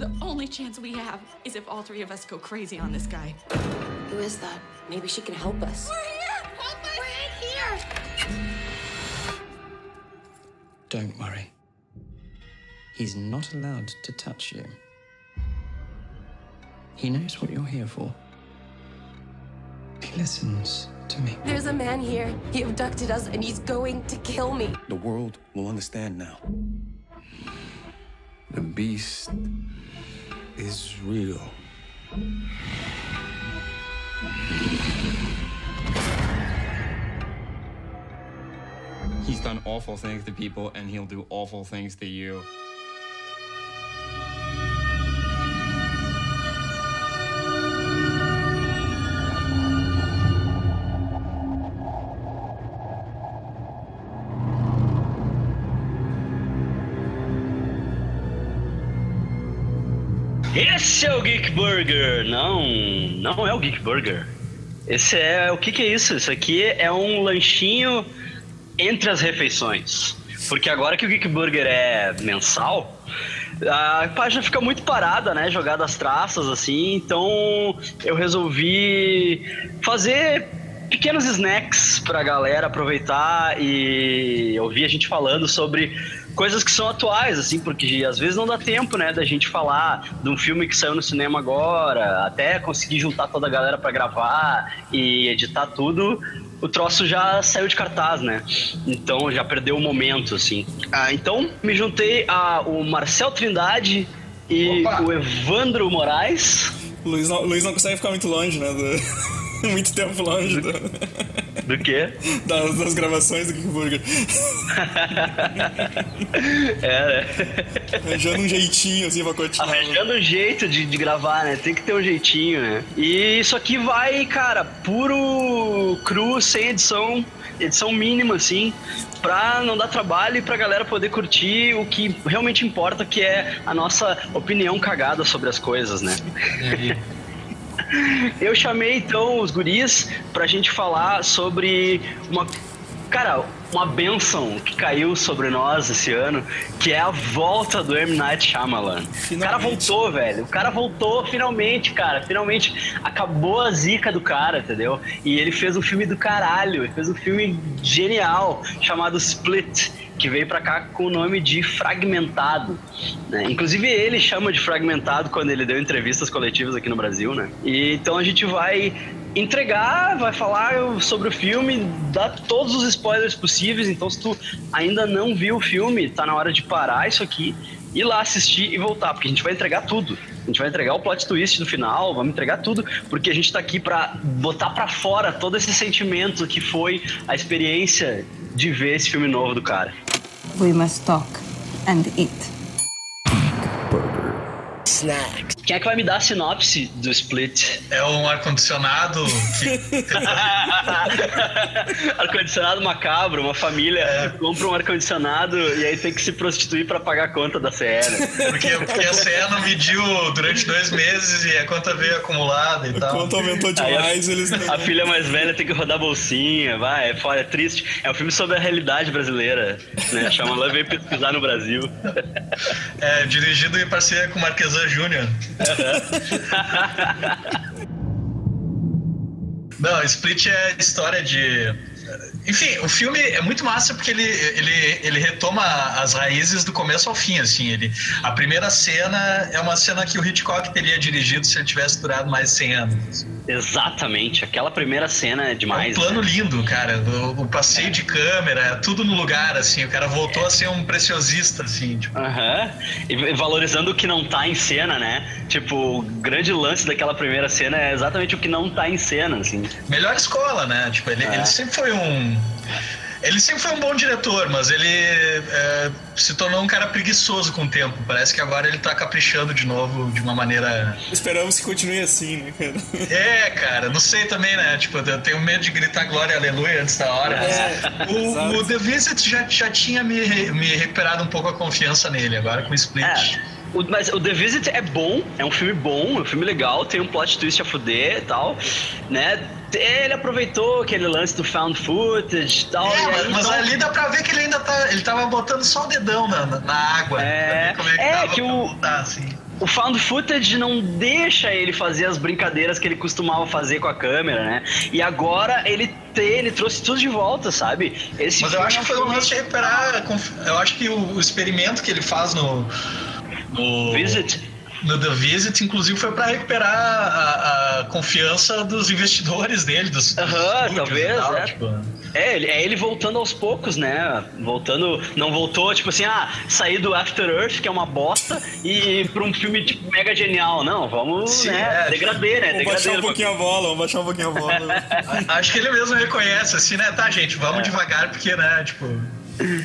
The only chance we have is if all three of us go crazy on this guy. Who is that? Maybe she can help us. We're here! Help us! We're in here! Don't worry. He's not allowed to touch you. He knows what you're here for. He listens to me. There's a man here. He abducted us and he's going to kill me. The world will understand now. The beast is real. He's done awful things to people, and he'll do awful things to you. Esse é o Geek Burger. Não, não é o Geek Burger. Esse é o que, que é isso? Isso aqui é um lanchinho entre as refeições. Porque agora que o Geek Burger é mensal, a página fica muito parada, né? Jogada as traças, assim. Então eu resolvi fazer pequenos snacks pra galera aproveitar e ouvir a gente falando sobre coisas que são atuais, assim, porque às vezes não dá tempo, né, da gente falar de um filme que saiu no cinema agora, até conseguir juntar toda a galera para gravar e editar tudo. O troço já saiu de cartaz, né? Então já perdeu o momento, assim. Ah, então me juntei a o Marcel Trindade e Opa! o Evandro Moraes. Luiz não, Luiz não consegue ficar muito longe, né? do- muito tempo longe do- Do quê? das, das gravações do Geek Burger. É, né? Arranjando um jeitinho assim pra continuar. Arranjando um jeito de, de gravar, né? Tem que ter um jeitinho, né? E isso aqui vai, cara, puro cru, sem edição, edição mínima, assim, pra não dar trabalho e pra galera poder curtir o que realmente importa, que é a nossa opinião cagada sobre as coisas, né? Eu chamei então os guris pra gente falar sobre uma. Cara, uma benção que caiu sobre nós esse ano, que é a volta do M. Night Shyamalan. O cara voltou, velho. O cara voltou finalmente, cara. Finalmente acabou a zica do cara, entendeu? E ele fez um filme do caralho. Ele fez um filme genial chamado Split que veio pra cá com o nome de Fragmentado. né? Inclusive ele chama de Fragmentado quando ele deu entrevistas coletivas aqui no Brasil, né? E então a gente vai entregar, vai falar sobre o filme, dar todos os spoilers possíveis. Então se tu ainda não viu o filme, tá na hora de parar isso aqui, ir lá assistir e voltar, porque a gente vai entregar tudo. A gente vai entregar o plot twist no final, vamos entregar tudo, porque a gente tá aqui pra botar pra fora todo esse sentimento que foi a experiência de ver esse filme novo do cara. We must talk and eat. Snacks. Quem é que vai me dar a sinopse do Split? É um ar-condicionado que. ar-condicionado macabro, uma família compra um ar-condicionado e aí tem que se prostituir pra pagar a conta da CE, né? Porque, porque a CE não mediu durante dois meses e a conta veio acumulada e tal. Aí a, a filha mais velha tem que rodar bolsinha, vai, é foda, é triste. É um filme sobre a realidade brasileira, né? Chama lá veio pesquisar no Brasil. É, dirigido em parceria com o Marquesan Júnior. Não, Split é história de. Enfim, o filme é muito massa porque ele, ele, ele retoma as raízes do começo ao fim, assim. Ele, a primeira cena é uma cena que o Hitchcock teria dirigido se ele tivesse durado mais 100 anos. Exatamente, aquela primeira cena é demais. É um plano né? lindo, cara. O, o passeio de câmera, tudo no lugar, assim. O cara voltou a ser um preciosista, assim. Tipo. E valorizando o que não tá em cena, né? Tipo, o grande lance daquela primeira cena é exatamente o que não tá em cena, assim. Melhor escola, né? Tipo, ele, É. ele sempre foi um. Ele sempre foi um bom diretor, mas ele é, se tornou um cara preguiçoso com o tempo. Parece que agora ele tá caprichando de novo de uma maneira. Esperamos que continue assim, né, cara? É, cara, não sei também, né? Tipo, eu tenho medo de gritar glória e aleluia antes da hora. mas É, o, o The Visit já, já tinha me, me recuperado um pouco a confiança nele, agora com o Split. É. O- mas o The Visit é bom, é um filme bom, é um filme legal, tem um plot twist a fuder e tal, né? Ele aproveitou aquele lance do found footage e tal. É, e mas, aí, mas então- ali dá pra ver que ele ainda tá. Ele tava botando só o dedão na, na, água. É, é que, é que pra o- botar, assim. o found footage não deixa ele fazer as brincadeiras que ele costumava fazer com a câmera, né? E agora ele ter, ele trouxe tudo de volta, sabe? Esse Mas eu acho que foi um lance de recuperar. Eu acho que o, o experimento que ele faz no. no Visit no The Visit, inclusive, foi para recuperar a, a, confiança dos investidores dele, dos. Aham, uhum, talvez. Tal, é. Tipo... é, ele, é ele voltando aos poucos, né? Voltando. Não voltou, tipo assim, ah, sair do After Earth, que é uma bosta, e pra um filme tipo, mega genial. Não, vamos, Sim, né? É, degradê, né? Vamos baixar um pouquinho a bola, vamos baixar um pouquinho a bola. Acho que ele mesmo reconhece, assim, né? Tá, gente, vamos é. devagar, porque, né, tipo.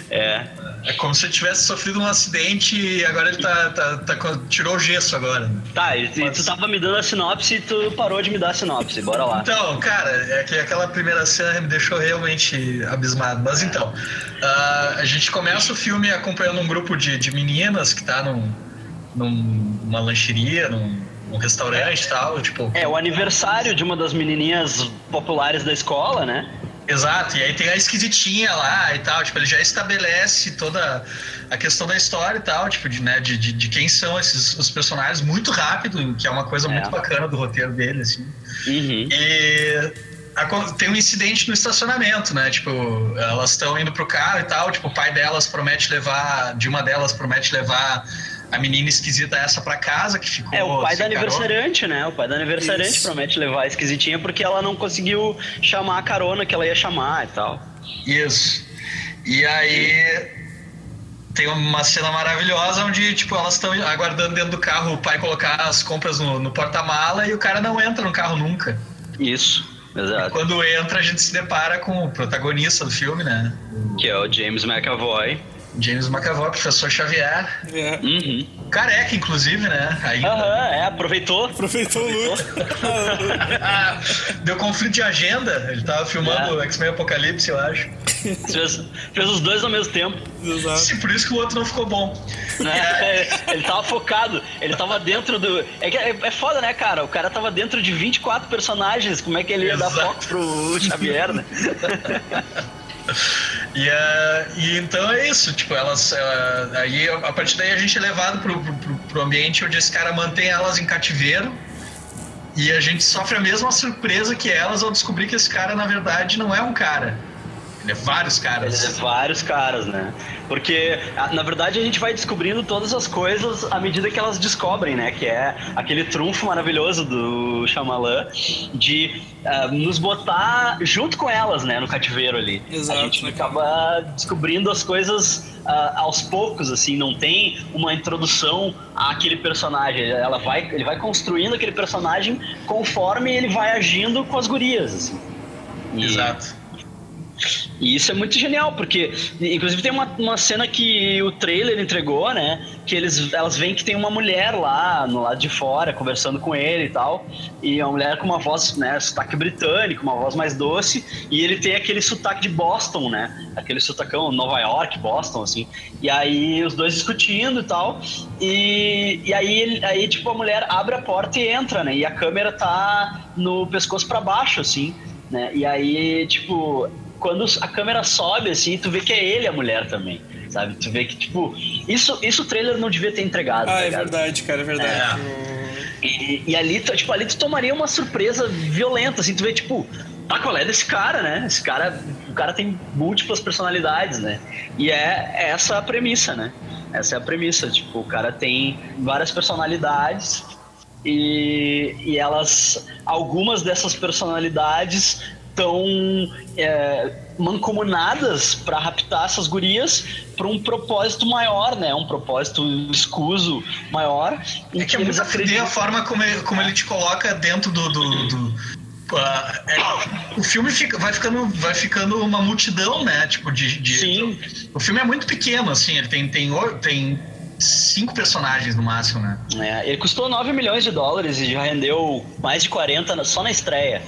É. É como se ele tivesse sofrido um acidente e agora ele tá, tá, tá tirou o gesso agora. Tá, e Mas... tu tava me dando a sinopse e tu parou de me dar a sinopse. Bora lá. Então, cara, é que aquela primeira cena me deixou realmente abismado. Mas então, uh, a gente começa o filme acompanhando um grupo de, de meninas que tá num, num, numa lancheria, num, num restaurante e tal, tipo... É, o aniversário de uma das menininhas populares da escola, né? Exato, e aí tem a esquisitinha lá e tal, tipo, ele já estabelece toda a questão da história e tal, tipo, de, né, de, de, de quem são esses os personagens muito rápido, que é uma coisa é. muito bacana do roteiro dele, assim. Uhum. E a, tem um incidente no estacionamento, né? Tipo, elas estão indo pro carro e tal, tipo, o pai delas promete levar, de uma delas promete levar a menina esquisita essa pra casa que ficou. É, o pai da aniversariante, né? O pai da aniversariante Isso. promete levar a esquisitinha porque ela não conseguiu chamar a carona que ela ia chamar e tal. Isso. E aí tem uma cena maravilhosa onde, tipo, elas estão aguardando dentro do carro o pai colocar as compras no, no porta-mala e o cara não entra no carro nunca. Isso, exato. E quando entra, a gente se depara com o protagonista do filme, né? Que é o James McAvoy. James McAvoy, professor Xavier. É. Uhum. Careca, inclusive, né? Aham, é, aproveitou. Aproveitou o look. Deu conflito de agenda. Ele tava filmando é. X-Men Apocalipse, eu acho. Fez, fez, os dois ao mesmo tempo. Exato. Sim, por isso que o outro não ficou bom. É, ele tava focado, ele tava dentro do. É, que é, é foda, né, cara? O cara tava dentro de 24 personagens. Como é que ele ia Exato. dar foco pro Xavier, né? E, uh, e então é isso, tipo, elas. Uh, aí a partir daí a gente é levado pro, pro, pro ambiente onde esse cara mantém elas em cativeiro. E a gente sofre a mesma surpresa que elas ao descobrir que esse cara, na verdade, não é um cara. Ele é vários caras. Ele é vários caras, né? Porque, na verdade, a gente vai descobrindo todas as coisas à medida que elas descobrem, né? Que é aquele trunfo maravilhoso do Shyamalan de uh, nos botar junto com elas, né? No cativeiro ali. Exato. A gente acaba descobrindo as coisas uh, aos poucos, assim. Não tem uma introdução àquele personagem. Ela vai, ele vai construindo aquele personagem conforme ele vai agindo com as gurias, assim. E... Exato. E isso é muito genial, porque inclusive tem uma, uma cena que o trailer entregou, né? Que eles, elas veem que tem uma mulher lá no lado de fora conversando com ele e tal. E é uma mulher com uma voz, né, sotaque britânico, uma voz mais doce. E ele tem aquele sotaque de Boston, né? Aquele sotacão Nova York, Boston, assim. E aí os dois discutindo e tal. E, e aí, aí, tipo, a mulher abre a porta e entra, né? E a câmera tá no pescoço para baixo, assim. Né? E aí, tipo, quando a câmera sobe, assim, tu vê que é ele a mulher também, sabe? Tu vê que, tipo, isso, isso o trailer não devia ter entregado. Ah, tá é verdade, cara, é verdade. É. E, e, ali, tipo, ali tu tomaria uma surpresa violenta, assim, tu vê, tipo, tá, qual é desse cara, né? Esse cara, o cara tem múltiplas personalidades, né? E é essa a premissa, né? Essa é a premissa, tipo, o cara tem várias personalidades e, e elas, algumas dessas personalidades estão é, mancomunadas para raptar essas gurias para um propósito maior, né? Um propósito escuso maior. É que, que é muito acreditam... a forma como ele, como ele te coloca dentro do, do, do... Uh, é, o filme fica, vai, ficando, vai ficando uma multidão, né? Tipo, de, de, Sim. O filme é muito pequeno, assim, ele tem, tem, tem cinco personagens no máximo, né? É, ele custou 9 milhões de dólares e já rendeu mais de 40 só na estreia.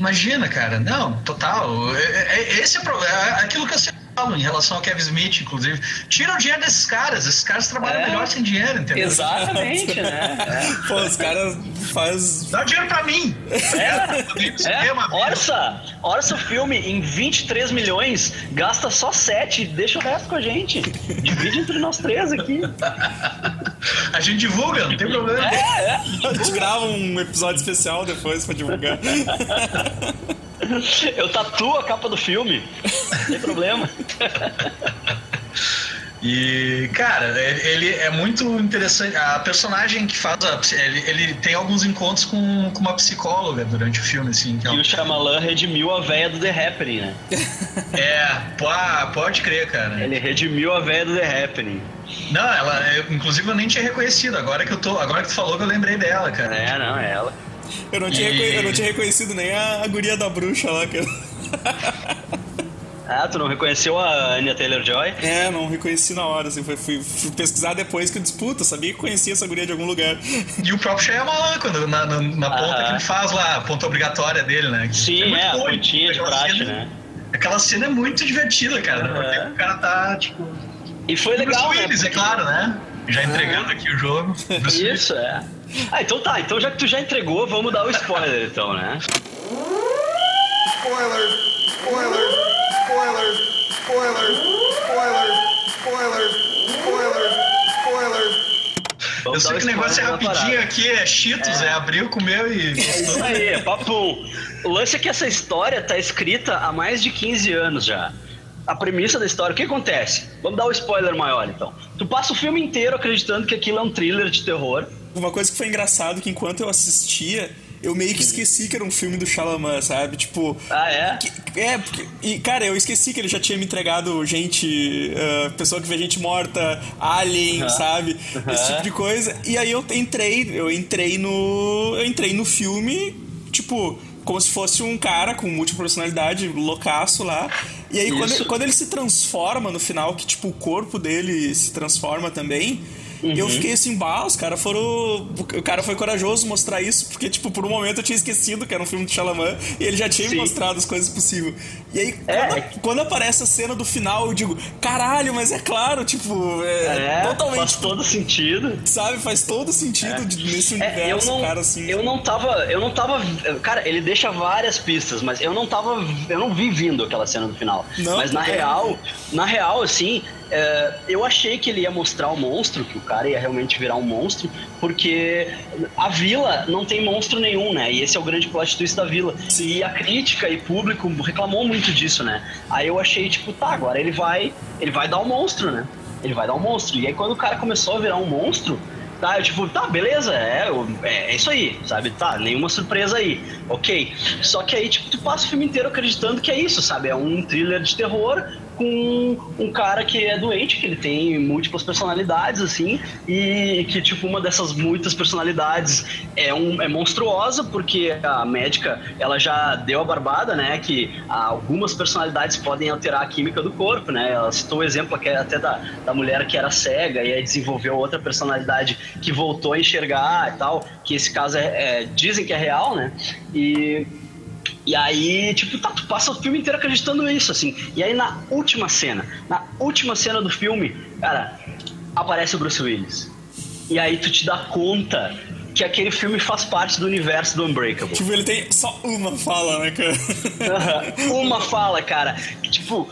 Imagina, cara. Não, total. É, é, esse é, é aquilo que eu sempre falo em relação ao Kevin Smith, inclusive. Tira o dinheiro desses caras. Esses caras trabalham é, melhor sem dinheiro, entendeu? Exatamente, né? É. Pô, os caras faz. Dá dinheiro pra mim. É, é. Orça, orça o filme em 23 milhões, gasta só 7, deixa o resto com a gente. Divide entre nós três aqui. A gente divulga, não tem problema. É, A gente grava um episódio especial depois pra divulgar. Eu tatuo a capa do filme. Não tem problema. E, cara, ele, ele é muito interessante. A personagem que faz. A, ele, ele tem alguns encontros com, com uma psicóloga durante o filme, assim. Que é, E o Shyamalan redimiu a véia do The Happening, né? é pô, pode crer, cara. Ele redimiu a véia do The Happening. Não, ela, eu, inclusive eu nem tinha reconhecido. Agora que eu tô. Agora que tu falou que eu lembrei dela, cara. É, não, é ela. Eu não tinha, E- eu não tinha reconhecido nem a, a guria da bruxa lá, cara. Ah, tu não reconheceu a Anya Taylor-Joy? É, não reconheci na hora, assim, fui, fui- fui pesquisar depois que eu disputa, sabia que conhecia essa guria de algum lugar. E o próprio Shyamalan, quando, na, na, na ponta Aham. que ele faz lá, a ponta obrigatória dele, né? Que Sim, muito é, a bom, pontinha de praxe, cena- né? Aquela cena é muito divertida, cara. Porque o cara tá, tipo. E foi legal, Bruce né? Willis, é claro, né? Já entregando aqui o jogo. Isso, é. Ah, então tá. Então já que tu já entregou, vamos dar o spoiler, então, né? Spoilers, spoilers, spoilers, spoilers, spoilers, spoilers, spoilers, spoilers. Eu Vamos sei que o negócio é rapidinho aqui, é Cheetos, é, abriu, comeu e É isso aí, é papum. O lance é que essa história tá escrita há mais de 15 anos já. A premissa da história, o que acontece? Vamos dar o spoiler maior, então. Tu passa o filme inteiro acreditando que aquilo é um thriller de terror. Uma coisa que foi engraçado que enquanto eu assistia, eu meio que esqueci que era um filme do Shyamalan, sabe? Tipo... Ah, é? que- é, porque... E, cara, eu esqueci que ele já tinha me entregado gente... ah, pessoa que vê gente morta, alien, sabe? Esse tipo de coisa. E aí eu entrei, eu entrei no... Eu entrei no filme, tipo... Como se fosse um cara com múltipla personalidade, loucaço lá. E aí, quando, Isso. quando ele se transforma no final, que tipo, o corpo dele se transforma também, eu fiquei assim, bah, os caras foram. O cara foi corajoso mostrar isso, porque, tipo, por um momento eu tinha esquecido que era um filme do Shalaman e ele já tinha me Sim. mostrado as coisas possíveis. E aí, É. quando, quando aparece a cena do final, eu digo, caralho, mas é claro, tipo, é, É, totalmente. faz todo sentido. Sabe, faz todo sentido de- nesse É, eu universo, não, cara, assim. eu não tava, eu não tava, cara, ele deixa várias pistas, mas eu não tava, eu não vi vindo aquela cena do final. Não, mas na porque- real, na real, assim, é, eu achei que ele ia mostrar o monstro, que o cara ia realmente virar um monstro, porque a vila não tem monstro nenhum, né? E esse é o grande plot twist da vila. E a crítica e público reclamou muito disso, né? Aí eu achei, tipo, tá, agora ele vai, ele vai dar o monstro, né? Ele vai dar um monstro. E aí quando o cara começou a virar um monstro, Tá, eu, tipo, tá, beleza, é, é, é isso aí, sabe? Tá, nenhuma surpresa aí, ok. Só que aí, tipo, tu passa o filme inteiro acreditando que é isso, sabe? É um thriller de terror com um cara que é doente, que ele tem múltiplas personalidades, assim, e que, tipo, uma dessas muitas personalidades é, um, é monstruosa, porque a médica, ela já deu a barbada, né? Que algumas personalidades podem alterar a química do corpo, né? Ela citou o exemplo aqui até da, da mulher que era cega e aí desenvolveu outra personalidade que voltou a enxergar e tal, que esse caso é, é- dizem que é real, né? E e aí, tipo, tá, tu passa o filme inteiro acreditando nisso, assim. E aí na última cena, na última cena do filme, cara, aparece o Bruce Willis. E aí tu te dá conta que aquele filme faz parte do universo do Unbreakable. Tipo, ele tem só uma fala, né, cara? Uma fala, cara. que, Tipo.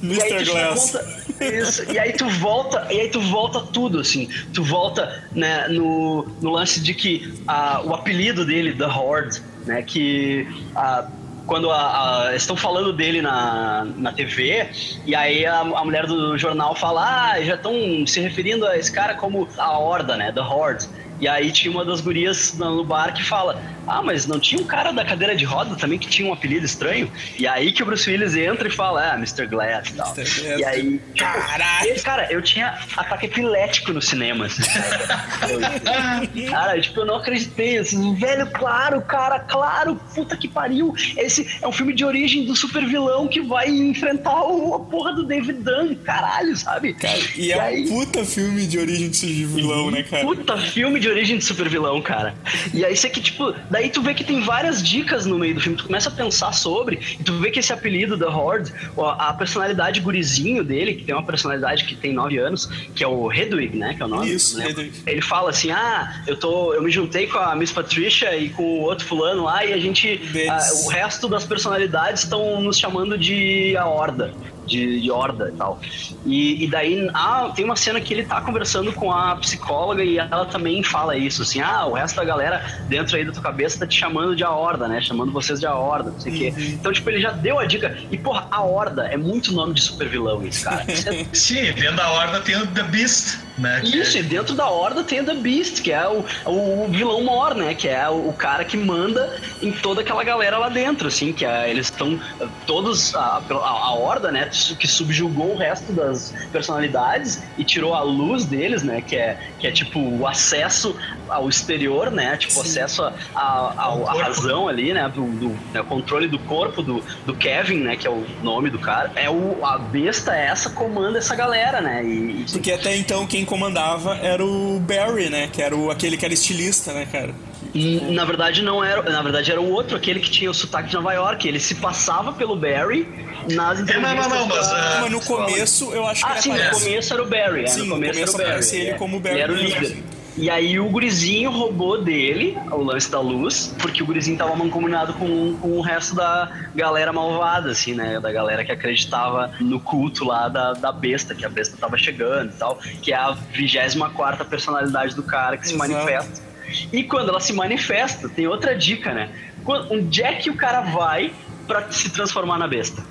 E aí Mr. Glass. isso, e aí tu volta, e aí tu volta tudo, assim. Tu volta né, no, no lance de que ah, o apelido dele, The Horde, né? Que ah, quando a- a- estão falando dele na, na TV, e aí a, a mulher do jornal fala, ah, já estão se referindo a esse cara como a Horda, né? The Horde. E aí tinha uma das gurias no bar que fala: Ah, mas não tinha um cara da cadeira de roda também que tinha um apelido estranho? E aí que o Bruce Willis entra e fala: Ah, Mr. Glass e tal. Glass. E aí. tipo, Caralho. cara, eu tinha ataque epilético no cinema. Assim, cara, tipo, eu não acreditei. Assim, velho, claro, cara, claro, puta que pariu. Esse é um filme de origem do super vilão que vai enfrentar o, a porra do David Dunn, caralho, sabe? Cara, e é aí- um puta filme de origem de vilão, né, cara? Puta filme de origem de super vilão, cara. E aí você que, tipo, daí tu vê que tem várias dicas no meio do filme, tu começa a pensar sobre, e tu vê que esse apelido da Horde, a personalidade gurizinho dele, que tem uma personalidade que tem 9 anos, que é o Hedwig, né? Que é o nome. Isso, né? Hedwig. Ele fala assim: ah, eu tô. Eu me juntei com a Miss Patricia e com o outro fulano lá, e a gente. Ah, o resto das personalidades estão nos chamando de a Horda. De, horda e tal. E, e daí ah, tem uma cena que ele tá conversando com a psicóloga e ela também fala isso, assim, ah, o resto da galera dentro aí da tua cabeça tá te chamando de a horda, né? Chamando vocês de a horda, não sei o quê. Então, tipo, ele já deu a dica. E, porra, a horda é muito nome de super vilão, isso, cara. É Sim, dentro da horda tem o The Beast, né? Isso, e dentro da Horda tem o The Beast, que é o, o vilão mor, né? Que é o, o cara que manda em toda aquela galera lá dentro, assim, que é, eles estão todos, a, a, a Horda, né? Que subjugou o resto das personalidades e tirou a luz deles, né? Que é, que é tipo o acesso ao exterior, né? Tipo, acesso a, a, ao- à razão ali, né? Do, do né, o controle do corpo do, do Kevin, né? Que é o nome do cara. É o, a besta essa comanda essa galera, né? E, e Porque até então quem comandava era o Barry, né? Que era o, aquele que era estilista, né, cara? Na verdade, não era. Na verdade, era o outro, aquele que tinha o sotaque de Nova York. Ele se passava pelo Barry nas É, não, não, não, mas, da- ah, Mas no começo eu acho que Ah, ele sim, no começo era o Barry. é, Sim, no no começo, começo era o Barry. aparece ele é. como o Barry Ele era o líder. E aí o gurizinho roubou dele o lance da luz, porque o gurizinho tava mancomunado com, com o resto da galera malvada, assim, né? Da galera que acreditava no culto lá da, da besta, que a besta tava chegando e tal, que é a 24 personalidade do cara que se Exato. manifesta. E quando ela se manifesta, tem outra dica, né? Onde é que o cara vai pra se transformar na besta?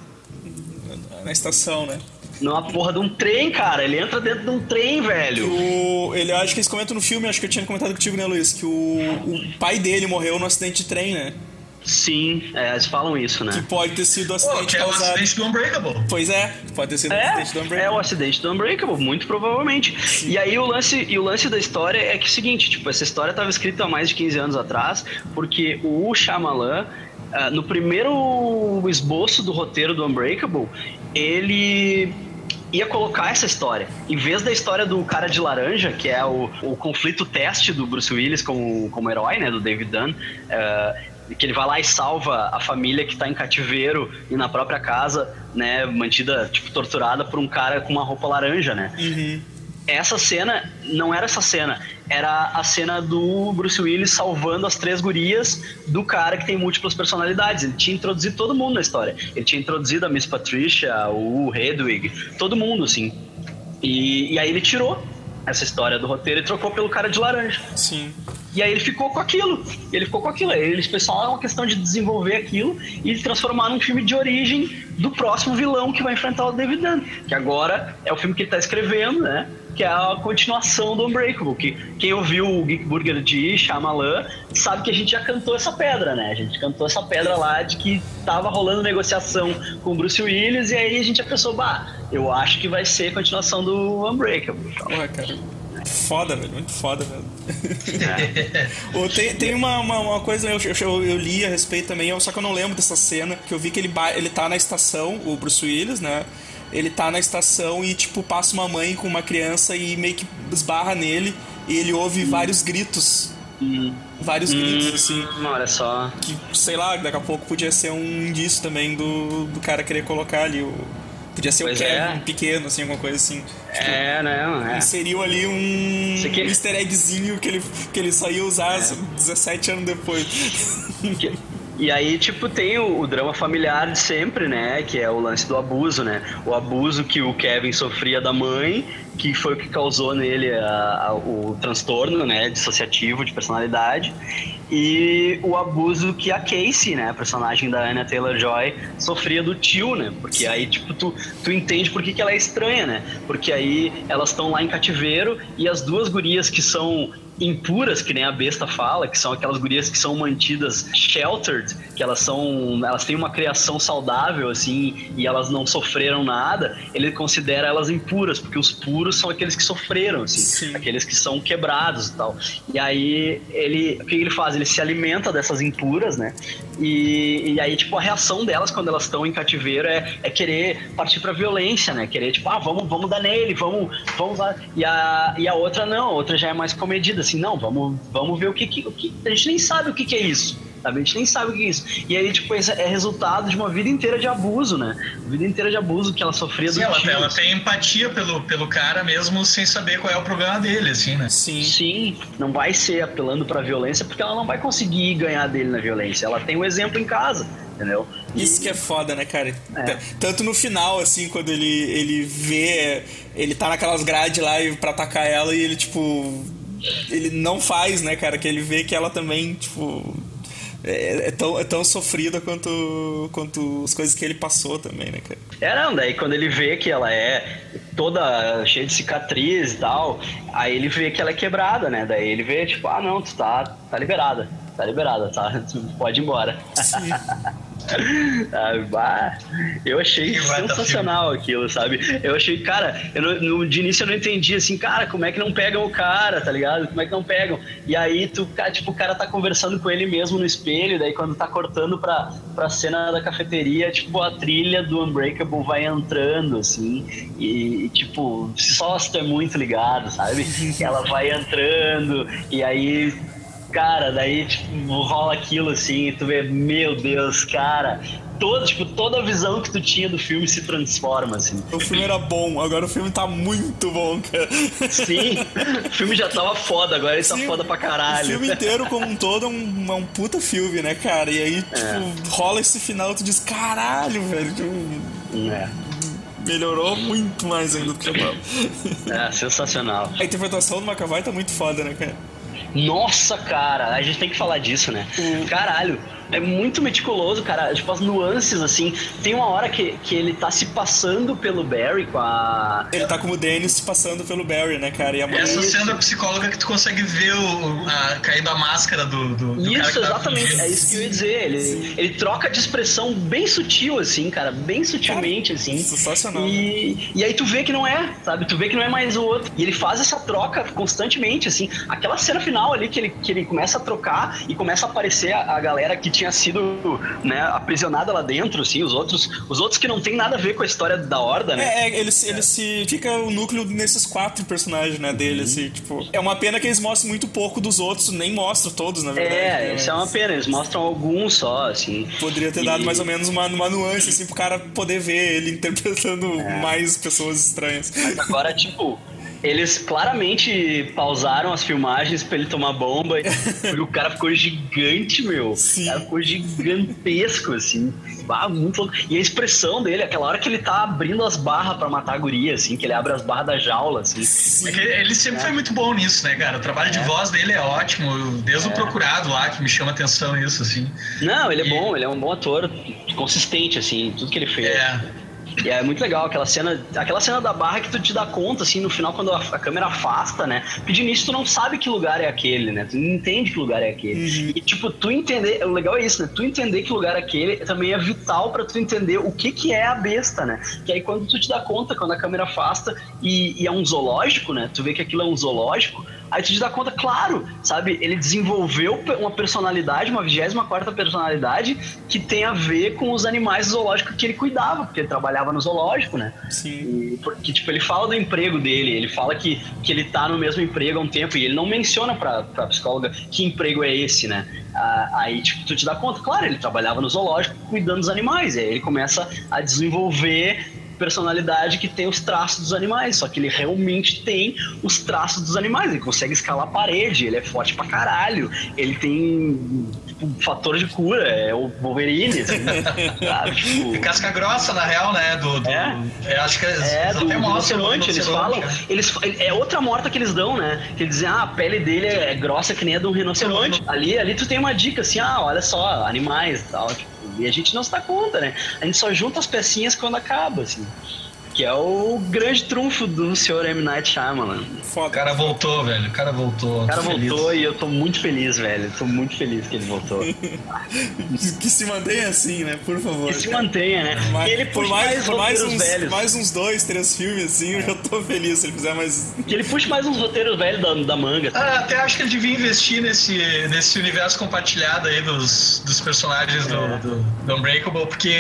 Na estação, né? Numa porra de um trem, cara. Ele entra dentro de um trem, velho. O, ele, acho que eles comentam no filme, acho que eu tinha comentado contigo, né, Luiz? Que o, o pai dele morreu num acidente de trem, né? Sim, é, eles falam isso, Que né? pode ter sido o Pô, acidente que é o causado. acidente do Unbreakable. Pois é, pode ter sido o É, acidente do Umbrella. é o acidente do Unbreakable, muito provavelmente. E aí o lance, e o lance da história é que é o seguinte, tipo, essa história estava escrita há mais de 15 anos atrás, porque o Shyamalan, ah, no primeiro esboço do roteiro do Unbreakable, ele ia colocar essa história. Em vez da história do cara de laranja, que é o, o conflito teste do Bruce Willis como, como herói, né, do David Dunn, ah, que ele vai lá e salva a família que tá em cativeiro e na própria casa, né, mantida, tipo, torturada por um cara com uma roupa laranja, né? Essa cena não era essa cena, era a cena do Bruce Willis salvando as três gurias do cara que tem múltiplas personalidades. Ele tinha introduzido todo mundo na história. Ele tinha introduzido a Miss Patricia, o Hedwig, todo mundo, assim. E, e aí ele tirou essa história do roteiro e trocou pelo cara de laranja. Sim. E aí ele ficou com aquilo. Ele ficou com aquilo. Eles pessoal é uma questão de desenvolver aquilo e transformar num filme de origem do próximo vilão que vai enfrentar o David Dunn. Que agora é o filme que ele tá escrevendo, né? Que é a continuação do Unbreakable. Que quem ouviu o Geek Burger de Shyamalan sabe que a gente já cantou essa pedra, né? A gente cantou essa pedra lá de que tava rolando negociação com o Bruce Willis e aí a gente já pensou, bah, eu acho que vai ser a continuação do Unbreakable. Porra, cara. Foda, velho. Muito foda, velho. Ô, tem, tem uma, uma, uma coisa, eu, eu, eu li a respeito também, só que eu não lembro dessa cena, que eu vi que ele, ele tá na estação, o Bruce Willis, né? Ele tá na estação e, tipo, passa uma mãe com uma criança e meio que esbarra nele e ele ouve vários gritos. Vários gritos, assim. Hum, olha só. Que, sei lá, daqui a pouco podia ser um indício também do, do cara querer colocar ali o. Podia ser Pois o Kevin é. pequeno, assim, alguma coisa assim. Tipo, É, né? É. Inseriu ali um aqui- easter eggzinho que ele, que ele só ia usar 17 anos depois. Que- E aí, tipo, tem o, o drama familiar de sempre, né? Que é o lance do abuso, né? O abuso que o Kevin sofria da mãe, que foi o que causou nele a- a- o transtorno, né? Dissociativo de personalidade. E o abuso que a Casey, né? A personagem da Anna Taylor-Joy, sofria do tio, né? Porque aí, tipo, tu, tu entende por que, que ela é estranha, né? Porque aí elas estão lá em cativeiro e as duas gurias que são impuras, que nem a besta fala, que são aquelas gurias que são mantidas sheltered, que elas são, elas têm uma criação saudável assim, e elas não sofreram nada, ele considera elas impuras, porque os puros são aqueles que sofreram, assim, Sim. aqueles que são quebrados e tal. E aí ele, o que ele faz? Ele se alimenta dessas impuras, né? E, e aí tipo a reação delas quando elas estão em cativeiro é, é querer partir pra violência, né? Querer tipo, ah, vamos, vamos dar nele, vamos, vamos lá. E a, e a outra não, a outra já é mais comedida, assim, não, vamos, vamos ver o que, que, o que a gente nem sabe o que, que é isso. Sabe? A gente nem sabe o que é isso. E aí, tipo, é resultado de uma vida inteira de abuso, né? Uma vida inteira de abuso que ela sofria Sim, do ela, tio. ela tem empatia pelo, pelo cara mesmo sem saber qual é o problema dele, assim, né? Sim. Sim, não vai ser apelando pra violência porque ela não vai conseguir ganhar dele na violência. Ela tem um exemplo em casa, entendeu? Isso que é foda, né, cara? T- Tanto no final, assim, quando ele, ele vê. Ele tá naquelas grades lá e- pra atacar ela e ele, tipo. Ele não faz, né, cara? Que ele vê que ela também, tipo. É, é tão, é tão sofrida quanto, quanto as coisas que ele passou também, né, cara? É, não, daí quando ele vê que ela é toda cheia de cicatriz e tal, aí ele vê que ela é quebrada, né? Daí ele vê, tipo, ah, não, tu tá, tá liberada. Tá liberada, tá? Tu pode ir embora. Ah, eu achei sensacional aquilo, sabe? Eu achei, cara, eu não- no, de início eu não entendi assim, cara, como é que não pegam o cara, tá ligado? Como é que não pegam? E aí tu, tipo, o cara tá conversando com ele mesmo no espelho, daí quando tá cortando pra, pra cena da cafeteria, tipo, a trilha do Unbreakable vai entrando, assim, e, e, tipo, só se tu é muito ligado, sabe? Ela vai entrando, e aí Cara, daí, tipo, rola aquilo assim, e tu vê, meu Deus, cara, todo, tipo, toda a visão que tu tinha do filme se transforma, assim. O filme era bom, agora o filme tá muito bom, cara. Sim, o filme já tava foda, agora ele tá Sim, foda pra O caralho. filme inteiro, como um todo, é um, é um puta filme, né, cara? E aí, tipo, É. rola esse final, tu diz, caralho, velho, tipo, É, melhorou muito mais ainda do que já tava. é sensacional. A interpretação do McAvoy tá muito foda, né, cara? Nossa, cara, a gente tem que falar disso, né? Caralho, é muito meticuloso, cara. Tipo, as nuances, assim. Tem uma hora que, que ele tá se passando pelo Barry com a. Ele tá como o Dennis passando pelo Barry, né, cara? E a mulher... Essa cena psicóloga que tu consegue ver o, a, caindo a máscara do, do, do cara Isso, que tá exatamente. É isso que eu ia dizer. Ele, ele troca de expressão bem sutil, assim, cara. Bem sutilmente, assim. sensacional, né? E, e aí tu vê que não é, sabe? Tu vê que não é mais o outro. E ele faz essa troca constantemente, assim. Aquela cena final ali que ele, que ele começa a trocar e começa a aparecer a, a galera que tinha sido né, aprisionada lá dentro, assim. Os outros, os outros que não tem nada a ver com a história da Horda, né? É, é, ele, se- ele se. Fica o núcleo nesses quatro personagens, né, dele, assim, tipo. É uma pena que eles mostram muito pouco dos outros, nem mostram todos, na verdade. É, né, isso é mas uma pena. Eles mostram alguns só, assim. Poderia ter E- dado mais ou menos uma, uma nuance, assim, pro cara poder ver ele interpretando É. mais pessoas estranhas. Agora, tipo, eles claramente pausaram as filmagens pra ele tomar bomba e o cara ficou gigante, meu. Sim. O cara ficou gigantesco, assim. Ah, muito louco. E a expressão dele, aquela hora que ele tá abrindo as barras pra matar a guria, assim, que ele abre as barras da jaula, assim. É que ele sempre foi muito bom nisso, né, cara? O trabalho de voz dele é ótimo, desde o Procurado lá, que me chama atenção isso, assim. Não, ele é E- bom, ele é um bom ator, consistente, assim, tudo que ele fez. É. E é muito legal aquela cena, aquela cena da barra que tu te dá conta, assim, no final, quando a, a câmera afasta, né? Porque de início tu não sabe que lugar é aquele, né? Tu não entende que lugar é aquele. E, tipo, tu entender, o legal é isso, né? Tu entender que lugar é aquele também é vital pra tu entender o que que é a besta, né? Que aí quando tu te dá conta, quando a câmera afasta e, e é um zoológico, né? Tu vê que aquilo é um zoológico, Aí tu te dá conta, claro, sabe? Ele desenvolveu uma personalidade, uma 24 personalidade, que tem a ver com os animais zoológicos que ele cuidava, porque ele trabalhava no zoológico, né? Sim. E, porque, tipo, ele fala do emprego dele, ele fala que, que ele tá no mesmo emprego há um tempo, e ele não menciona pra, pra psicóloga que emprego é esse, né? Ah, aí, tipo, tu te dá conta, claro, ele trabalhava no zoológico cuidando dos animais, e aí ele começa a desenvolver personalidade que tem os traços dos animais, só que ele realmente tem os traços dos animais, ele consegue escalar a parede, ele é forte pra caralho, ele tem tipo, um fator de cura, é o Wolverine, assim, sabe? Tipo, E casca grossa, na real, né? Do, do- É. eu acho que é, eles do, do rinoceronte, eles falam. né? Eles, é outra morta que eles dão, né? Que eles dizem, ah, a pele dele é grossa que nem a de um rinoceronte. Ali, ali tu tem uma dica assim, ah, olha só, animais e tal. tipo, e a gente não se dá conta, né? A gente só junta as pecinhas quando acaba, assim. Que é o grande trunfo do senhor M. Night Shyamalan. O Foda. cara voltou, velho. O cara voltou. O cara Tô feliz. voltou e eu tô muito feliz, velho. Tô muito feliz que ele voltou. Que se mantenha assim, né? Por favor. Que se mantenha, né? Mas ele por mais, mais, por mais uns, velhos. mais uns dois, três filmes assim, eu já tô feliz se ele fizer mais. Que ele puxe mais uns roteiros velhos da, da manga. Ah, até acho que ele devia investir nesse, nesse universo compartilhado aí dos, dos personagens do, do, do Unbreakable, porque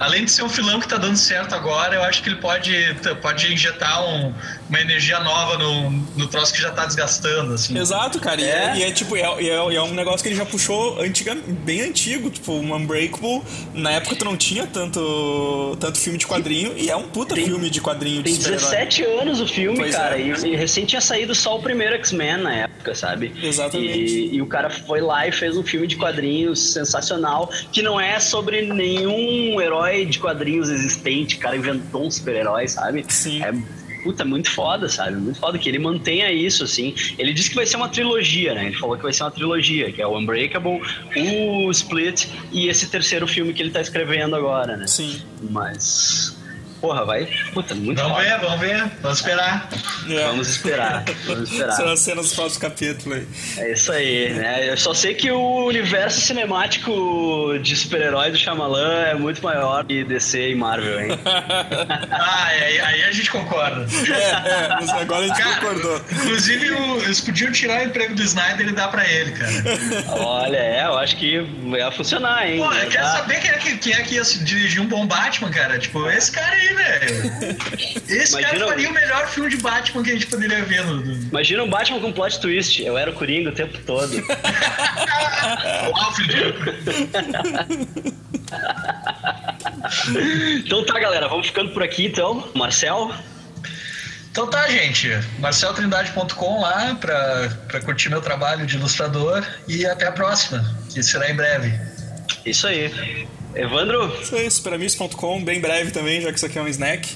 além de ser um filão que tá dando certo agora, eu acho acho que ele pode, pode injetar um, uma energia nova no, no troço que já tá desgastando, assim. Exato, cara. E é, e é tipo, e é, e é, e é um negócio que ele já puxou antiga, bem antigo, tipo, um Unbreakable. Na época tu não tinha tanto, tanto filme de quadrinho, e é um puta Tem- filme de quadrinho de Tem super-herói. 17 anos o filme, Pois cara. é. E, e recém tinha saído só o primeiro X-Men na época, sabe? Exatamente. E, e o cara foi lá e fez um filme de quadrinhos sensacional, que não é sobre nenhum herói de quadrinhos existente. O cara inventou um super-herói, sabe? Sim. É, puta, muito foda, sabe? Muito foda que ele mantenha isso, assim. Ele disse que vai ser uma trilogia, né? Ele falou que vai ser uma trilogia, que é o Unbreakable, o Split e esse terceiro filme que ele tá escrevendo agora, né? Sim. Mas. Porra, vai. Puta, muito Vamos foda. ver, vamos ver. Vamos esperar. É. Vamos esperar, vamos esperar. São as cenas dos próximos capítulos aí. É isso aí, né? Eu só sei que o universo cinemático de super-herói do Shyamalan é muito maior que DC e Marvel, hein? Ah, aí, aí a gente concorda. É, é, mas agora a gente Cara, concordou. Inclusive, o- eles podiam tirar o emprego do Snyder e dar pra ele, cara. Olha, é, eu acho que ia funcionar, hein? Pô, eu quero saber quem é, que, quem é que ia dirigir um bom Batman, cara. Tipo, esse cara aí, velho. Esse Imagina cara faria o melhor filme de Batman que a gente poderia ver no. Imagina um Batman com plot twist. Eu era o Coringa o tempo todo. o Alfred. então tá, galera, vamos ficando por aqui então. Marcel, Então tá, gente. marceltrindade.com lá pra curtir meu trabalho de ilustrador e até a próxima, que será em breve. isso aí. Evandro, Isso aí, superamics.com, bem breve também, já que isso aqui é um snack.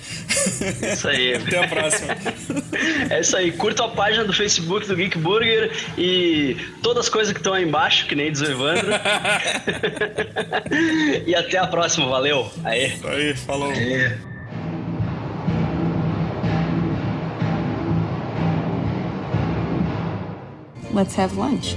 Isso aí. Até a próxima. é isso aí. Curta a página do Facebook do Geek Burger e todas as coisas que estão aí embaixo, que nem diz o Evandro. e até a próxima, valeu. Aê. Aí, falou. E... Let's have lunch.